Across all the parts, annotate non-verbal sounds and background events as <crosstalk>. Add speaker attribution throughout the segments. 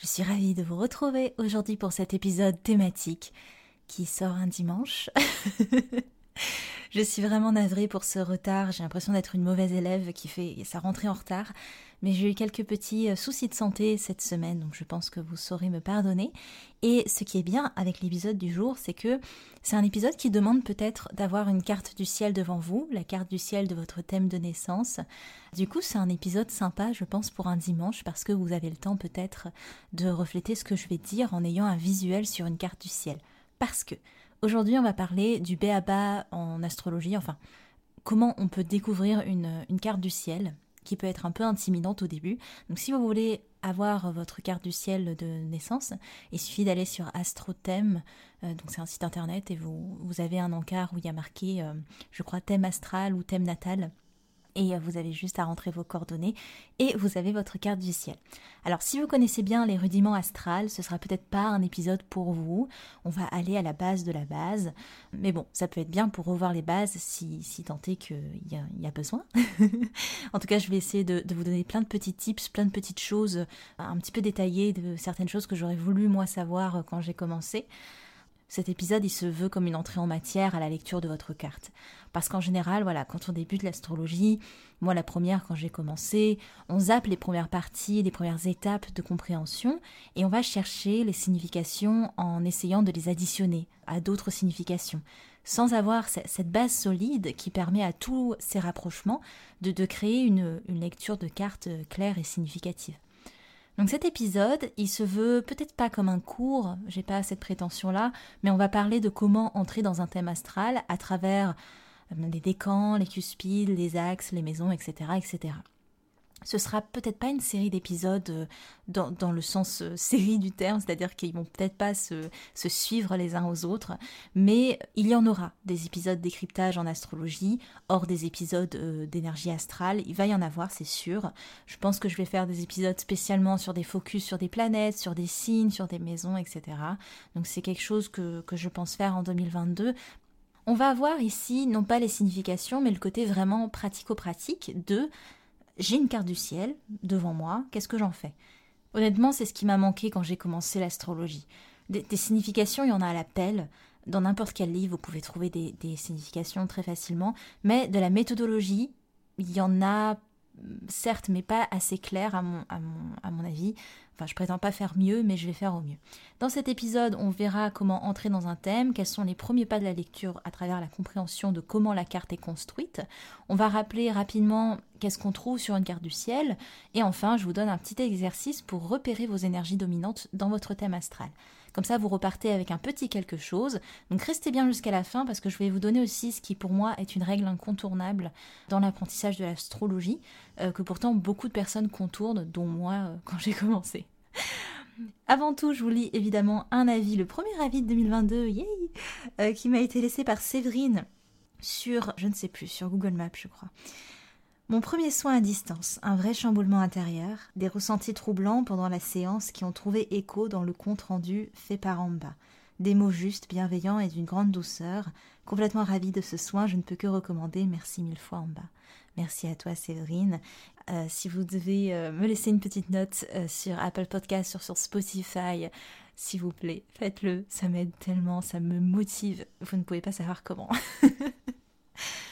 Speaker 1: Je suis ravie de vous retrouver aujourd'hui pour cet épisode thématique qui sort un dimanche. <laughs> Je suis vraiment navrée pour ce retard. J'ai l'impression d'être une mauvaise élève qui fait sa rentrée en retard. Mais j'ai eu quelques petits euh, soucis de santé cette semaine, donc je pense que vous saurez me pardonner. Et ce qui est bien avec l'épisode du jour, c'est que c'est un épisode qui demande peut-être d'avoir une carte du ciel devant vous, la carte du ciel de votre thème de naissance. Du coup, c'est un épisode sympa, je pense, pour un dimanche, parce que vous avez le temps peut-être de refléter ce que je vais dire en ayant un visuel sur une carte du ciel. Parce que Aujourd'hui, on va parler du béaba en astrologie, enfin, comment on peut découvrir une, carte du ciel qui peut être un peu intimidante au début. Donc si vous voulez avoir votre carte du ciel de naissance, il suffit d'aller sur AstroThème, euh, donc c'est un site internet et vous, avez un encart où il y a marqué, euh, je crois, thème astral ou thème natal et vous avez juste à rentrer vos coordonnées et vous avez votre carte du ciel. Alors si vous connaissez bien les rudiments astrales, ce sera peut-être pas un épisode pour vous. On va aller à la base de la base. Mais bon, ça peut être bien pour revoir les bases si, si tant est qu'il y, a besoin. <laughs> en tout cas, je vais essayer de, de, vous donner plein de petits tips, plein de petites choses un petit peu détaillées de certaines choses que j'aurais voulu moi savoir quand j'ai commencé. Cet épisode, il se veut comme une entrée en matière à la lecture de votre carte. Parce qu'en général, voilà, quand on débute l'astrologie, moi la première quand j'ai commencé, on zappe les premières parties, les premières étapes de compréhension, et on va chercher les significations en essayant de les additionner à d'autres significations sans avoir cette base solide qui permet à tous ces rapprochements de, créer une, lecture de cartes claire et significative. Donc cet épisode, il se veut peut-être pas comme un cours, j'ai pas cette prétention-là, mais on va parler de comment entrer dans un thème astral à travers euh, les décans, les cuspides, les axes, les maisons, etc., etc ce sera peut-être pas une série d'épisodes euh, dans, le sens euh, <laughs> série du terme, c'est-à-dire qu'ils vont peut-être pas se, suivre les uns aux autres, mais il y en aura des épisodes décryptage en astrologie, hors des épisodes euh, d'énergie astrale, il va y en avoir, c'est sûr. Je pense que je vais faire des épisodes spécialement sur des focus sur des planètes, sur des signes, sur des maisons, etc. Donc c'est quelque chose que, que je pense faire en 2022, on va avoir ici non pas les significations, mais le côté vraiment pratico-pratique de j'ai une carte du ciel devant moi, qu'est-ce que j'en fais? Honnêtement, c'est ce qui m'a manqué quand j'ai commencé l'astrologie. Des, significations, il y en a à l'appel. Dans n'importe quel livre, vous pouvez trouver des, significations très facilement. Mais de la méthodologie, il y en a certes, mais pas assez clair à mon, à mon, à mon avis. Enfin, je prétends pas faire mieux, mais je vais faire au mieux. Dans cet épisode, on verra comment entrer dans un thème, quels sont les premiers pas de la lecture à travers la compréhension de comment la carte est construite. On va rappeler rapidement qu'est-ce qu'on trouve sur une carte du ciel. Et enfin, je vous donne un petit exercice pour repérer vos énergies dominantes dans votre thème astral. Comme ça, vous repartez avec un petit quelque chose. Donc restez bien jusqu'à la fin parce que je vais vous donner aussi ce qui pour moi est une règle incontournable dans l'apprentissage de l'astrologie, euh, que pourtant beaucoup de personnes contournent, dont moi euh, <laughs> quand j'ai commencé. Avant tout, je vous lis évidemment un avis, le premier avis de 2022, yay, euh, qui m'a été laissé par Séverine sur, je ne sais plus, sur Google Maps, je crois. Mon premier soin à distance, un vrai chamboulement intérieur, des ressentis troublants pendant la séance qui ont trouvé écho dans le compte rendu fait par Amba. Des mots justes, bienveillants et d'une grande douceur. Complètement ravie de ce soin, je ne peux que recommander. Merci mille fois Amba. Merci à toi Séverine. Euh, si vous devez euh, me laisser une petite note euh, sur Apple Podcast, sur Spotify, s'il vous plaît, faites-le. Ça m'aide tellement, ça me motive. Vous ne pouvez pas savoir comment. <laughs>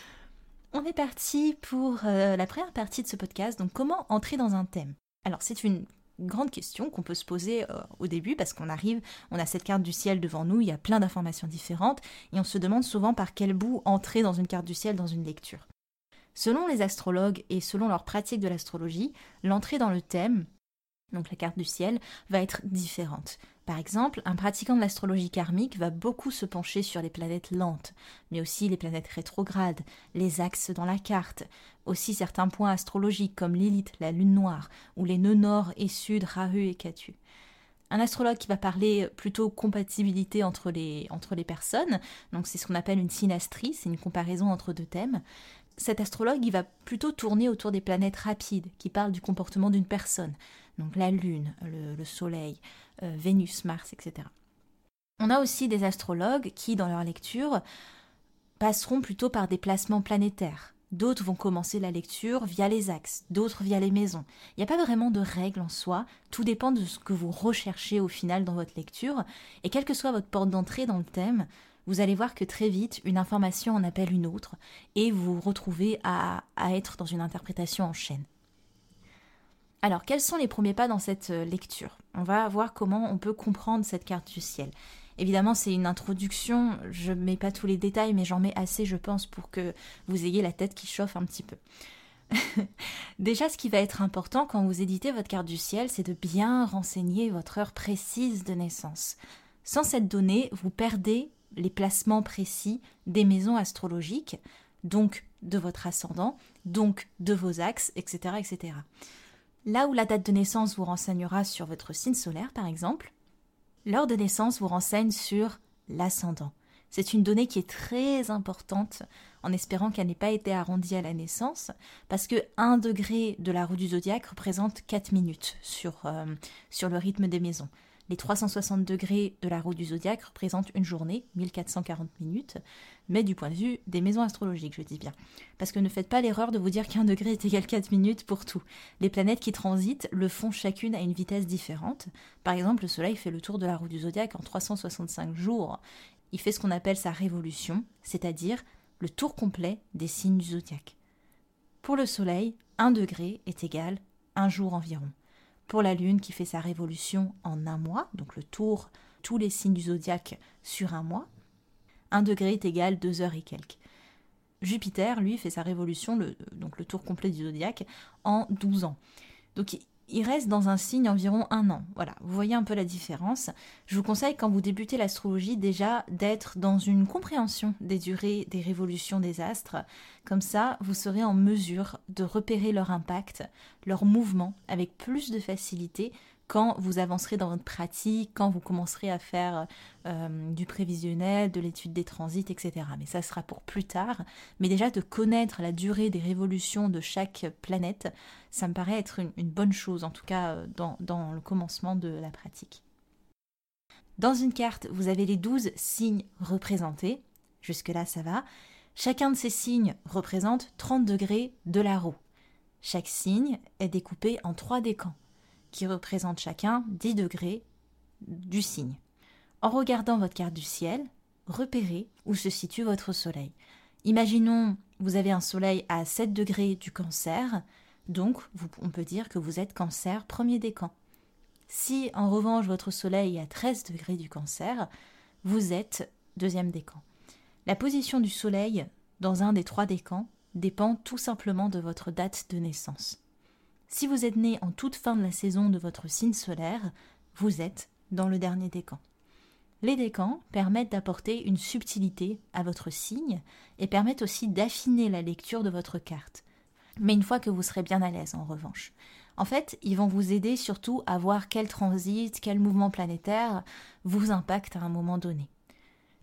Speaker 1: On est parti pour euh, la première partie de ce podcast, donc comment entrer dans un thème? Alors c'est une grande question qu'on peut se poser euh, au début parce qu'on arrive, on a cette carte du ciel devant nous, il y a plein d'informations différentes et on se demande souvent par quel bout entrer dans une carte du ciel dans une lecture. Selon les astrologues et selon leur pratique de l'astrologie, l'entrée dans le thème, donc la carte du ciel, va être différente. Par exemple, un pratiquant de l'astrologie karmique va beaucoup se pencher sur les planètes lentes, mais aussi les planètes rétrogrades, les axes dans la carte, aussi certains points astrologiques comme Lilith, la lune noire, ou les nœuds nord et sud, Rahu et Ketu un astrologue qui va parler plutôt compatibilité entre les, entre les personnes, donc c'est ce qu'on appelle une synastrie, c'est une comparaison entre deux thèmes. Cet astrologue, il va plutôt tourner autour des planètes rapides, qui parlent du comportement d'une personne, donc la Lune, le, Soleil, euh, Vénus, Mars, etc. On a aussi des astrologues qui, dans leur lecture, passeront plutôt par des placements planétaires. D'autres vont commencer la lecture via les axes, d'autres via les maisons. Il n'y a pas vraiment de règle en soi, tout dépend de ce que vous recherchez au final dans votre lecture, et quelle que soit votre porte d'entrée dans le thème, vous allez voir que très vite, une information en appelle une autre, et vous vous retrouvez à, être dans une interprétation en chaîne. Alors, quels sont les premiers pas dans cette euh, lecture? On va voir comment on peut comprendre cette carte du ciel. Évidemment, c'est une introduction, je ne mets pas tous les détails, mais j'en mets assez, je pense, pour que vous ayez la tête qui chauffe un petit peu. <laughs> Déjà, ce qui va être important quand vous éditez votre carte du ciel, c'est de bien renseigner votre heure précise de naissance. Sans cette donnée, vous perdez les placements précis des maisons astrologiques, donc de votre ascendant, donc de vos axes, etc., etc. Là où la date de naissance vous renseignera sur votre signe solaire, par exemple, L'heure de naissance vous renseigne sur l'ascendant. C'est une donnée qui est très importante, en espérant qu'elle n'ait pas été arrondie à la naissance, parce que 1 degré de la roue du zodiaque représente 4 minutes euh, sur le rythme des maisons. Les 360 degrés de la roue du zodiaque représentent une journée, 1440 minutes, mais du point de vue des maisons astrologiques, je dis bien. Parce que ne faites pas l'erreur de vous dire qu'un degré est égal 4 minutes pour tout. Les planètes qui transitent le font chacune à une vitesse différente. Par exemple, le Soleil fait le tour de la roue du zodiaque en 365 jours. Il fait ce qu'on appelle sa révolution, c'est-à-dire le tour complet des signes du zodiaque. Pour le Soleil, un degré est égal un jour environ pour la Lune qui fait sa révolution en un mois, donc le tour, tous les signes du zodiaque sur un mois, un degré est égal deux heures et quelques. Jupiter, lui, fait sa révolution, le, donc le tour complet du zodiaque, en 12 ans. Donc il reste dans un signe environ un an. Voilà, vous voyez un peu la différence. Je vous conseille quand vous débutez l'astrologie déjà d'être dans une compréhension des durées des révolutions des astres. Comme ça, vous serez en mesure de repérer leur impact, leur mouvement avec plus de facilité quand vous avancerez dans votre pratique, quand vous commencerez à faire euh, du prévisionnel, de l'étude des transits, etc. Mais ça sera pour plus tard. Mais déjà de connaître la durée des révolutions de chaque planète, ça me paraît être une, bonne chose, en tout cas euh, dans, dans le commencement de la pratique. Dans une carte, vous avez les 12 signes représentés. Jusque-là, ça va. Chacun de ces signes représente 30 degrés de la roue. Chaque signe est découpé en trois décans qui représentent chacun 10 degrés du signe. En regardant votre carte du ciel, repérez où se situe votre soleil. Imaginons, vous avez un soleil à 7 degrés du cancer, donc on peut dire que vous êtes cancer premier décan. Si en revanche votre soleil est à 13 degrés du cancer, vous êtes deuxième décan. La position du soleil dans un des trois décans dépend tout simplement de votre date de naissance. Si vous êtes né en toute fin de la saison de votre signe solaire, vous êtes dans le dernier décan. Les décans permettent d'apporter une subtilité à votre signe et permettent aussi d'affiner la lecture de votre carte. Mais une fois que vous serez bien à l'aise en revanche. En fait, ils vont vous aider surtout à voir quel transit, quel mouvement planétaire vous impacte à un moment donné.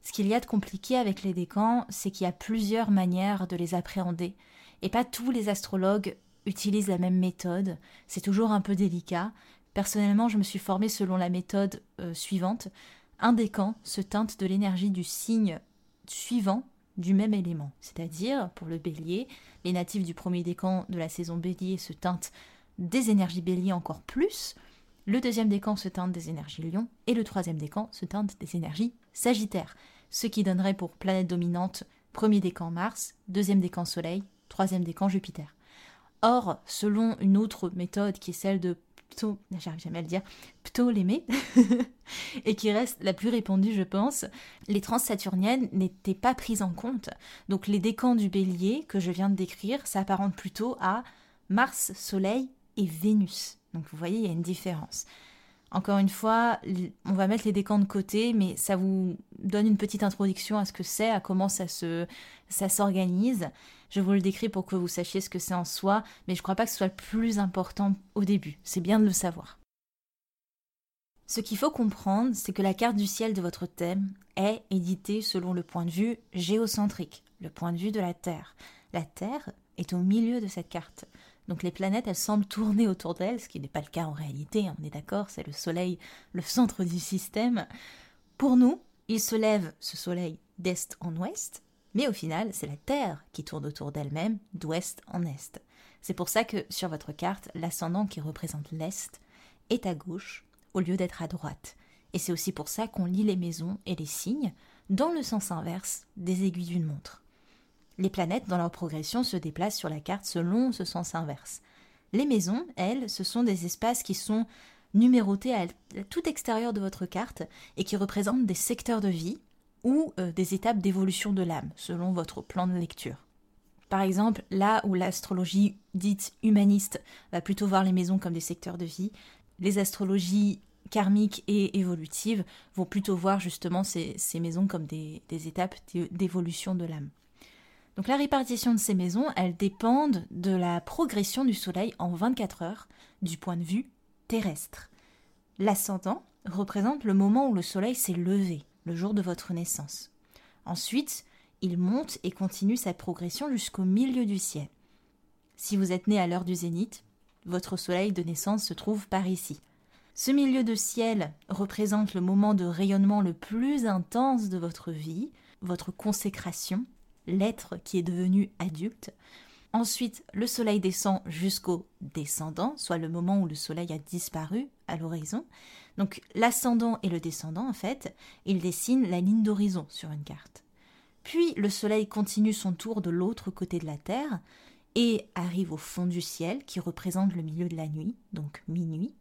Speaker 1: Ce qu'il y a de compliqué avec les décans, c'est qu'il y a plusieurs manières de les appréhender, et pas tous les astrologues utilisent la même méthode. C'est toujours un peu délicat. Personnellement, je me suis formée selon la méthode euh, suivante. Un décan se teinte de l'énergie du signe suivant du même élément. C'est-à-dire, pour le bélier, les natifs du premier décan de la saison bélier se teintent des énergies bélier encore plus. Le deuxième décan se teinte des énergies lion. Et le troisième décan se teinte des énergies sagittaire. Ce qui donnerait pour planète dominante premier décan Mars, deuxième décan Soleil, troisième décan Jupiter. Or, selon une autre méthode qui est celle de <laughs> dire, Ptolémée, <laughs> et qui reste la plus répandue, je pense, les transsaturniennes n'étaient pas prises en compte. Donc les décans du bélier que je viens de décrire s'apparentent plutôt à Mars, Soleil et Vénus. Donc vous voyez, il y a une différence. Encore une fois, on va mettre les décans de côté, mais ça vous donne une petite introduction à ce que c'est, à comment ça se, ça s'organise. Je vous le décris pour que vous sachiez ce que c'est en soi, mais je ne crois pas que ce soit le plus important au début. C'est bien de le savoir. Ce qu'il faut comprendre, c'est que la carte du ciel de votre thème est éditée selon le point de vue géocentrique, le point de vue de la Terre. La Terre est au milieu de cette carte. Donc les planètes, elles semblent tourner autour d'elles, ce qui n'est pas le cas en réalité, on est d'accord, c'est le Soleil, le centre du système. Pour nous, il se lève, ce Soleil, d'est en ouest, mais au final, c'est la Terre qui tourne autour d'elle-même, d'ouest en est. C'est pour ça que sur votre carte, l'ascendant qui représente l'est est à gauche au lieu d'être à droite. Et c'est aussi pour ça qu'on lit les maisons et les signes dans le sens inverse des aiguilles d'une montre. Les planètes, dans leur progression, se déplacent sur la carte selon ce sens inverse. Les maisons, elles, ce sont des espaces qui sont numérotés à tout extérieur de votre carte et qui représentent des secteurs de vie ou euh, des étapes d'évolution de l'âme, selon votre plan de lecture. Par exemple, là où l'astrologie dite humaniste va plutôt voir les maisons comme des secteurs de vie, les astrologies karmiques et évolutives vont plutôt voir justement ces, maisons comme des étapes d'évolution de l'âme. Donc la répartition de ces maisons, elles dépendent de la progression du Soleil en 24 heures du point de vue terrestre. L'ascendant représente le moment où le Soleil s'est levé, le jour de votre naissance. Ensuite, il monte et continue sa progression jusqu'au milieu du ciel. Si vous êtes né à l'heure du zénith, votre Soleil de naissance se trouve par ici. Ce milieu de ciel représente le moment de rayonnement le plus intense de votre vie, votre consécration, l'être qui est devenu adulte. Ensuite, le soleil descend jusqu'au descendant, soit le moment où le soleil a disparu l'horizon. Donc l'ascendant et le descendant, en fait, ils dessinent la ligne d'horizon sur une carte. Puis le soleil continue son tour de l'autre côté de la Terre et arrive au fond du ciel qui représente le milieu de la nuit, donc minuit.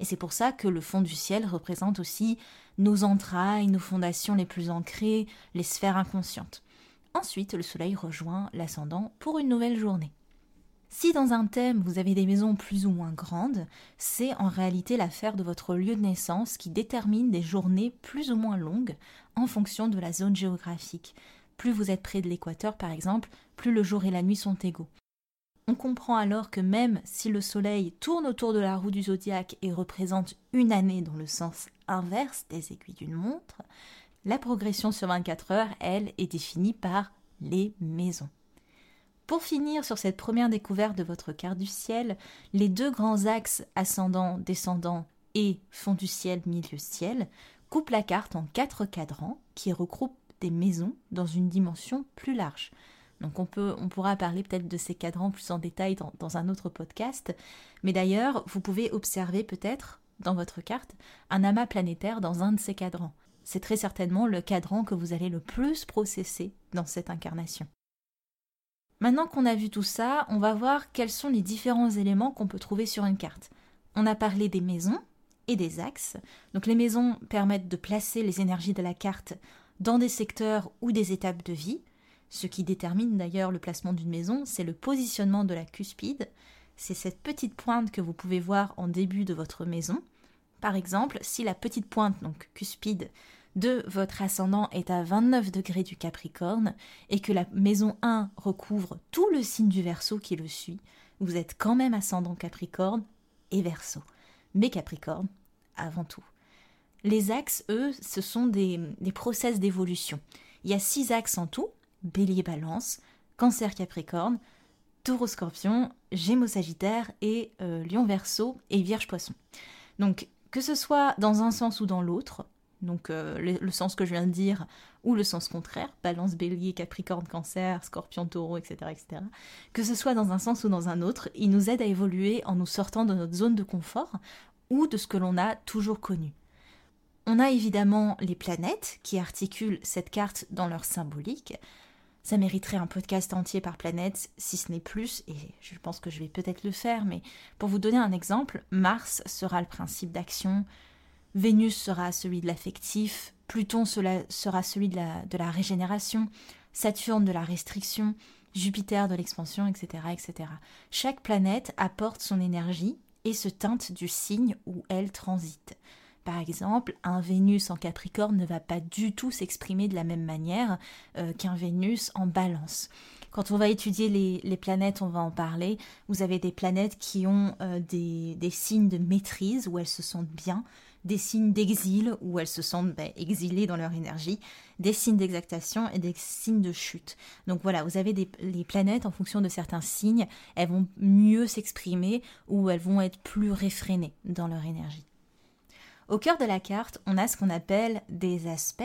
Speaker 1: Et c'est pour ça que le fond du ciel représente aussi nos entrailles, nos fondations les plus ancrées, les sphères inconscientes. Ensuite, le soleil rejoint l'ascendant pour une nouvelle journée. Si dans un thème vous avez des maisons plus ou moins grandes, c'est en réalité l'affaire de votre lieu de naissance qui détermine des journées plus ou moins longues en fonction de la zone géographique. Plus vous êtes près de l'équateur par exemple, plus le jour et la nuit sont égaux. On comprend alors que même si le Soleil tourne autour de la roue du zodiaque et représente une année dans le sens inverse des aiguilles d'une montre, la progression sur 24 heures, elle, est définie par les maisons. Pour finir sur cette première découverte de votre carte du ciel, les deux grands axes ascendant, descendant et fond du ciel, milieu ciel coupent la carte en quatre cadrans qui regroupent des maisons dans une dimension plus large. Donc on, peut, on pourra parler peut-être de ces cadrans plus en détail dans, dans un autre podcast. Mais d'ailleurs, vous pouvez observer peut-être dans votre carte un amas planétaire dans un de ces cadrans c'est très certainement le cadran que vous allez le plus processer dans cette incarnation. Maintenant qu'on a vu tout ça, on va voir quels sont les différents éléments qu'on peut trouver sur une carte. On a parlé des maisons et des axes. Donc les maisons permettent de placer les énergies de la carte dans des secteurs ou des étapes de vie. Ce qui détermine d'ailleurs le placement d'une maison, c'est le positionnement de la cuspide. C'est cette petite pointe que vous pouvez voir en début de votre maison. Par exemple, si la petite pointe, donc cuspide, de votre ascendant est à 29 degrés du Capricorne et que la maison 1 recouvre tout le signe du Verseau qui le suit, vous êtes quand même ascendant Capricorne et Verseau. Mais Capricorne avant tout. Les axes, eux, ce sont des, des process d'évolution. Il y a six axes en tout Bélier Balance, Cancer Capricorne, Taureau Scorpion, Gémeaux Sagittaire et euh, Lion Verseau et Vierge Poisson. Donc que ce soit dans un sens ou dans l'autre, donc euh, le, sens que je viens de dire, ou le sens contraire, balance, bélier, capricorne, cancer, scorpion, taureau, etc., etc., que ce soit dans un sens ou dans un autre, il nous aide à évoluer en nous sortant de notre zone de confort ou de ce que l'on a toujours connu. On a évidemment les planètes qui articulent cette carte dans leur symbolique. Ça mériterait un podcast entier par planète, si ce n'est plus, et je pense que je vais peut-être le faire, mais pour vous donner un exemple, Mars sera le principe d'action, Vénus sera celui de l'affectif, Pluton sera celui de la, régénération, Saturne de la restriction, Jupiter de l'expansion, etc., etc. Chaque planète apporte son énergie et se teinte du signe où elle transite. Par exemple, un Vénus en Capricorne ne va pas du tout s'exprimer de la même manière euh, qu'un Vénus en Balance. Quand on va étudier les, planètes, on va en parler. Vous avez des planètes qui ont euh, des, signes de maîtrise où elles se sentent bien, des signes d'exil où elles se sentent ben, exilées dans leur énergie, des signes d'exactation et des signes de chute. Donc voilà, vous avez des, les planètes en fonction de certains signes, elles vont mieux s'exprimer ou elles vont être plus réfrénées dans leur énergie. Au cœur de la carte, on a ce qu'on appelle des aspects.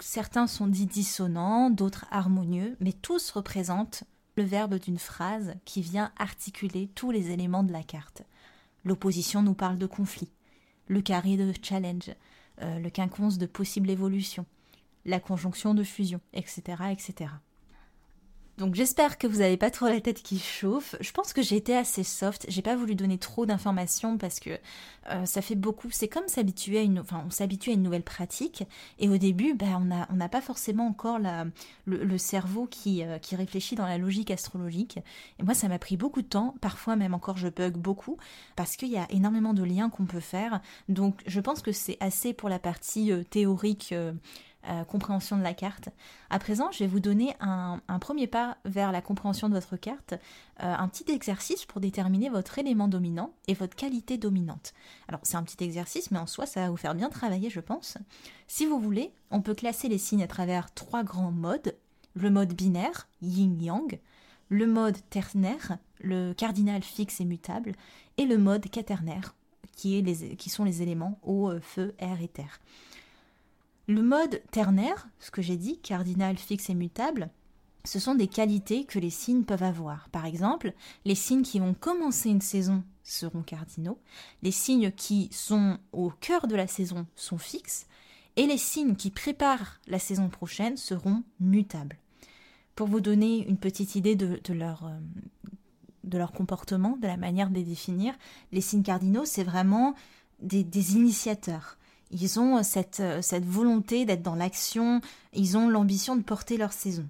Speaker 1: Certains sont dits dissonants, d'autres harmonieux, mais tous représentent le verbe d'une phrase qui vient articuler tous les éléments de la carte. L'opposition nous parle de conflit, le carré de challenge, euh, le quinconce de possible évolution, la conjonction de fusion, etc. etc. Donc j'espère que vous n'avez pas trop la tête qui chauffe. Je pense que j'ai été assez soft. J'ai pas voulu donner trop d'informations parce que euh, ça fait beaucoup. C'est comme s'habituer à une, enfin on s'habitue à une nouvelle pratique. Et au début, ben, on n'a pas forcément encore le, cerveau qui, euh, qui réfléchit dans la logique astrologique. Et moi, ça m'a pris beaucoup de temps. Parfois même encore, je bug beaucoup parce qu'il y a énormément de liens qu'on peut faire. Donc je pense que c'est assez pour la partie euh, théorique euh, compréhension de la carte. À présent, je vais vous donner un, premier pas vers la compréhension de votre carte, euh, un petit exercice pour déterminer votre élément dominant et votre qualité dominante. Alors c'est un petit exercice, mais en soi, ça va vous faire bien travailler, je pense. Si vous voulez, on peut classer les signes à travers trois grands modes. Le mode binaire, yin-yang, le mode ternaire, le cardinal fixe et mutable, et le mode quaternaire, qui, est les, qui sont les éléments eau, feu, air et terre. Le mode ternaire, ce que j'ai dit, cardinal, fixe et mutable, ce sont des qualités que les signes peuvent avoir. Par exemple, les signes qui vont commencer une saison seront cardinaux, les signes qui sont au cœur de la saison sont fixes, et les signes qui préparent la saison prochaine seront mutables. Pour vous donner une petite idée de, leur, euh, de leur comportement, de la manière de les définir, les signes cardinaux, c'est vraiment des initiateurs ils ont euh, cette, euh, cette volonté d'être dans l'action, ils ont l'ambition de porter leur saison.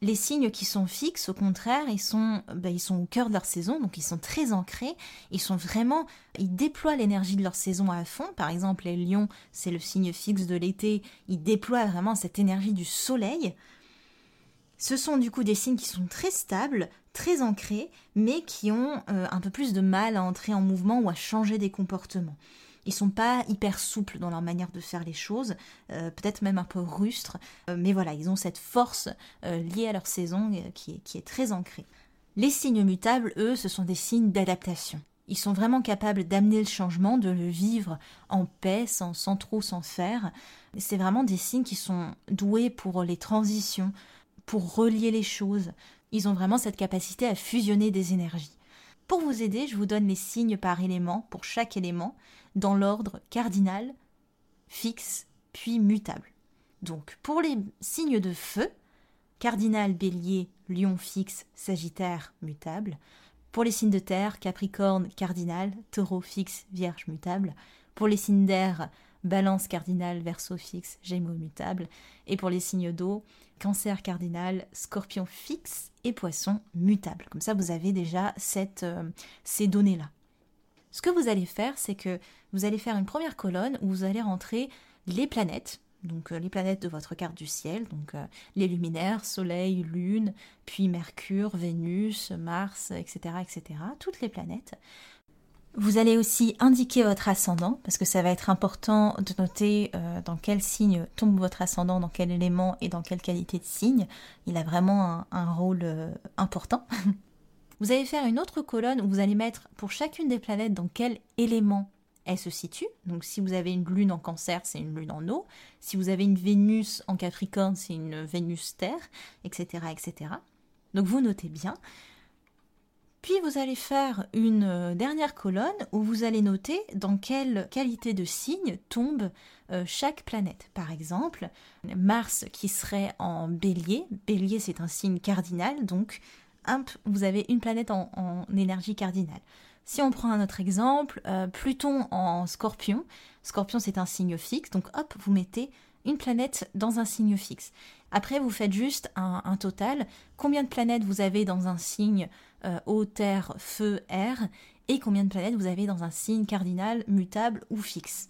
Speaker 1: Les signes qui sont fixes, au contraire, ils sont, ben, ils sont au cœur de leur saison, donc ils sont très ancrés, ils sont vraiment, ils déploient l'énergie de leur saison à fond. Par exemple, les lions, c'est le signe fixe de l'été, ils déploient vraiment cette énergie du soleil. Ce sont du coup des signes qui sont très stables, très ancrés, mais qui ont euh, un peu plus de mal à entrer en mouvement ou à changer des comportements. Ils sont pas hyper souples dans leur manière de faire les choses, euh, peut-être même un peu rustres, euh, mais voilà, ils ont cette force euh, liée à leur saison qui est, très ancrée. Les signes mutables, eux, ce sont des signes d'adaptation. Ils sont vraiment capables d'amener le changement, de le vivre en paix, sans, sans trop s'en faire. C'est vraiment des signes qui sont doués pour les transitions, pour relier les choses. Ils ont vraiment cette capacité à fusionner des énergies. Pour vous aider, je vous donne les signes par élément pour chaque élément dans l'ordre cardinal, fixe, puis mutable. Donc pour les signes de feu, cardinal, bélier, lion fixe, sagittaire, mutable. Pour les signes de terre, capricorne, cardinal, taureau fixe, vierge, mutable. Pour les signes d'air, balance cardinal, verso fixe, gémeaux mutable. Et pour les signes d'eau, cancer cardinal, scorpion fixe et poisson mutable. Comme ça, vous avez déjà cette, euh, ces données-là. Ce que vous allez faire, c'est que vous allez faire une première colonne où vous allez rentrer les planètes, donc euh, les planètes de votre carte du ciel, donc euh, les luminaires, Soleil, Lune, puis Mercure, Vénus, Mars, etc., etc., toutes les planètes. Vous allez aussi indiquer votre ascendant, parce que ça va être important de noter euh, dans quel signe tombe votre ascendant, dans quel élément et dans quelle qualité de signe. Il a vraiment un, rôle important. <laughs> vous allez faire une autre colonne où vous allez mettre pour chacune des planètes dans quel élément elle se situe. Donc si vous avez une lune en cancer, c'est une lune en eau. Si vous avez une Vénus en capricorne, c'est une Vénus terre, etc., etc. Donc vous notez bien. Puis vous allez faire une euh, dernière colonne où vous allez noter dans quelle qualité de signe tombe euh, chaque planète. Par exemple, Mars qui serait en bélier. Bélier c'est un signe cardinal, donc vous avez une planète en, énergie cardinale. Si on prend un autre exemple, euh, Pluton en scorpion. Scorpion c'est un signe fixe, donc hop, vous mettez une planète dans un signe fixe. Après, vous faites juste un, total. Combien de planètes vous avez dans un signe euh, eau, terre, feu, air et combien de planètes vous avez dans un signe cardinal, mutable ou fixe.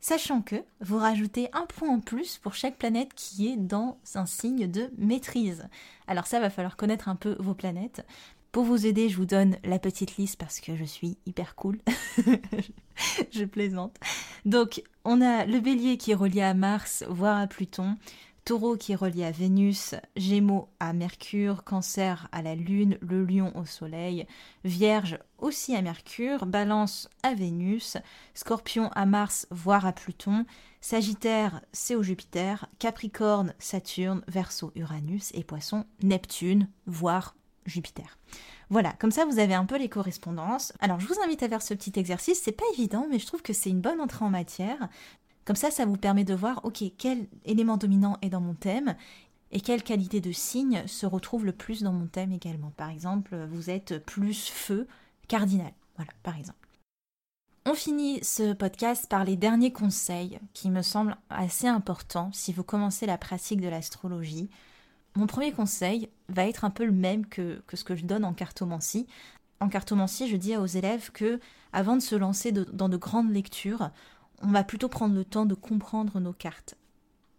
Speaker 1: Sachant que vous rajoutez un point en plus pour chaque planète qui est dans un signe de maîtrise. Alors ça va falloir connaître un peu vos planètes. Pour vous aider, je vous donne la petite liste parce que je suis hyper cool. <laughs> je plaisante. Donc, on a le bélier qui est relié à Mars, voire à Pluton. Taureau qui est relié à Vénus, Gémeaux à Mercure, Cancer à la Lune, le Lion au Soleil, Vierge aussi à Mercure, Balance à Vénus, Scorpion à Mars, voire à Pluton, Sagittaire c'est au Jupiter, Capricorne Saturne, Verseau Uranus et Poisson Neptune, voire Jupiter. Voilà, comme ça vous avez un peu les correspondances. Alors je vous invite à faire ce petit exercice, c'est pas évident, mais je trouve que c'est une bonne entrée en matière. Comme ça, ça vous permet de voir, ok, quel élément dominant est dans mon thème et quelle qualité de signe se retrouve le plus dans mon thème également. Par exemple, vous êtes plus feu cardinal. Voilà, par exemple. On finit ce podcast par les derniers conseils qui me semblent assez importants si vous commencez la pratique de l'astrologie. Mon premier conseil va être un peu le même que, que, ce que je donne en cartomancie. En cartomancie, je dis aux élèves que, avant de se lancer dans de grandes lectures, on va plutôt prendre le temps de comprendre nos cartes.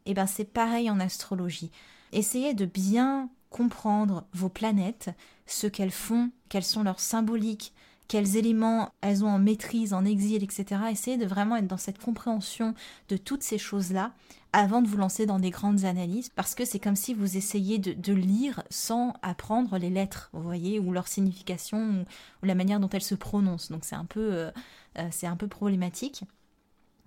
Speaker 1: Et eh bien c'est pareil en astrologie. Essayez de bien comprendre vos planètes, ce qu'elles font, quelles sont leurs symboliques, quels éléments elles ont en maîtrise, en exil, etc. Essayez de vraiment être dans cette compréhension de toutes ces choses-là avant de vous lancer dans des grandes analyses, parce que c'est comme si vous essayiez de, lire sans apprendre les lettres, vous voyez, ou leur signification, ou, la manière dont elles se prononcent. Donc c'est un peu, euh, euh, c'est un peu problématique.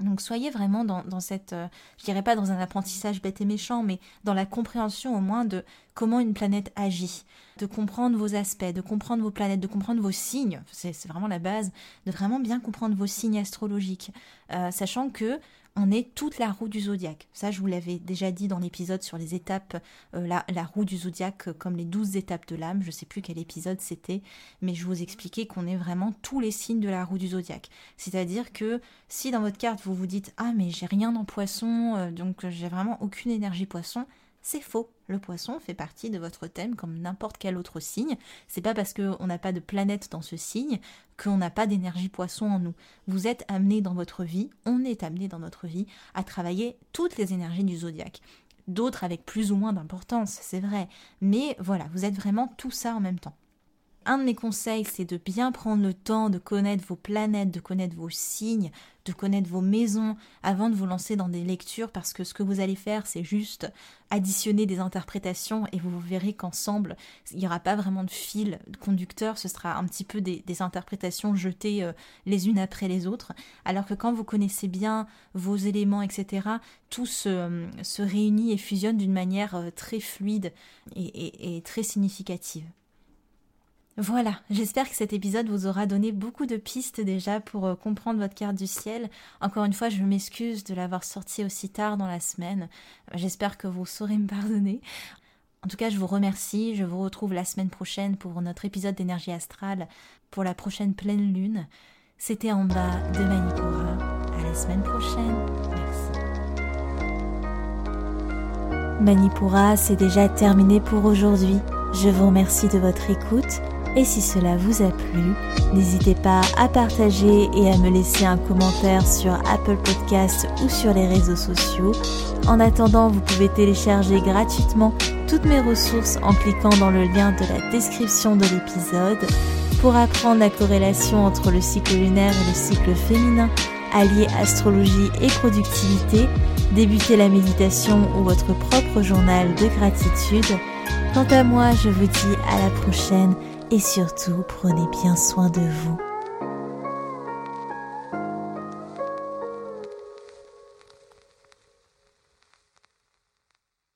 Speaker 1: Donc soyez vraiment dans, cette, euh, je dirais pas dans un apprentissage bête et méchant, mais dans la compréhension au moins de comment une planète agit, de comprendre vos aspects, de comprendre vos planètes, de comprendre vos signes. C'est vraiment la base, de vraiment bien comprendre vos signes astrologiques, euh, sachant que on est toute la roue du zodiaque. Ça, je vous l'avais déjà dit dans l'épisode sur les étapes, euh, la, roue du zodiaque euh, comme les douze étapes de l'âme. Je sais plus quel épisode c'était, mais je vous expliquais qu'on est vraiment tous les signes de la roue du zodiaque. C'est-à-dire que si dans votre carte vous vous dites ah mais j'ai rien en poisson, euh, donc j'ai vraiment aucune énergie poisson, c'est faux. Le poisson fait partie de votre thème comme n'importe quel autre signe. C'est pas parce qu'on n'a pas de planète dans ce signe qu'on n'a pas d'énergie poisson en nous. Vous êtes amené dans votre vie, on est amené dans notre vie à travailler toutes les énergies du zodiaque. D'autres avec plus ou moins d'importance, c'est vrai. Mais voilà, vous êtes vraiment tout ça en même temps. Un de mes conseils, c'est de bien prendre le temps de connaître vos planètes, de connaître vos signes, de connaître vos maisons avant de vous lancer dans des lectures parce que ce que vous allez faire, c'est juste additionner des interprétations et vous verrez qu'ensemble, il n'y aura pas vraiment de fil conducteur, ce sera un petit peu des, interprétations jetées euh, les unes après les autres. Alors que quand vous connaissez bien vos éléments, etc., tout se, réunit et fusionne d'une manière euh, très fluide et très significative. Voilà, j'espère que cet épisode vous aura donné beaucoup de pistes déjà pour euh, comprendre votre carte du ciel. Encore une fois, je m'excuse de l'avoir sorti aussi tard dans la semaine. J'espère que vous saurez me pardonner. En tout cas, je vous remercie. Je vous retrouve la semaine prochaine pour notre épisode d'énergie astrale pour la prochaine pleine lune. C'était en bas de Manipura. À la semaine prochaine. Merci. Manipura, c'est déjà terminé pour aujourd'hui. Je vous remercie de votre écoute et si cela vous a plu, n'hésitez pas à partager et à me laisser un commentaire sur Apple Podcasts ou sur les réseaux sociaux. En attendant, vous pouvez télécharger gratuitement toutes mes ressources en cliquant dans le lien de la description de l'épisode pour apprendre la corrélation entre le cycle lunaire et le cycle féminin, allier astrologie et productivité, débuter la méditation ou votre propre journal de gratitude. Quant à moi, je vous dis à la prochaine et surtout prenez bien soin de vous.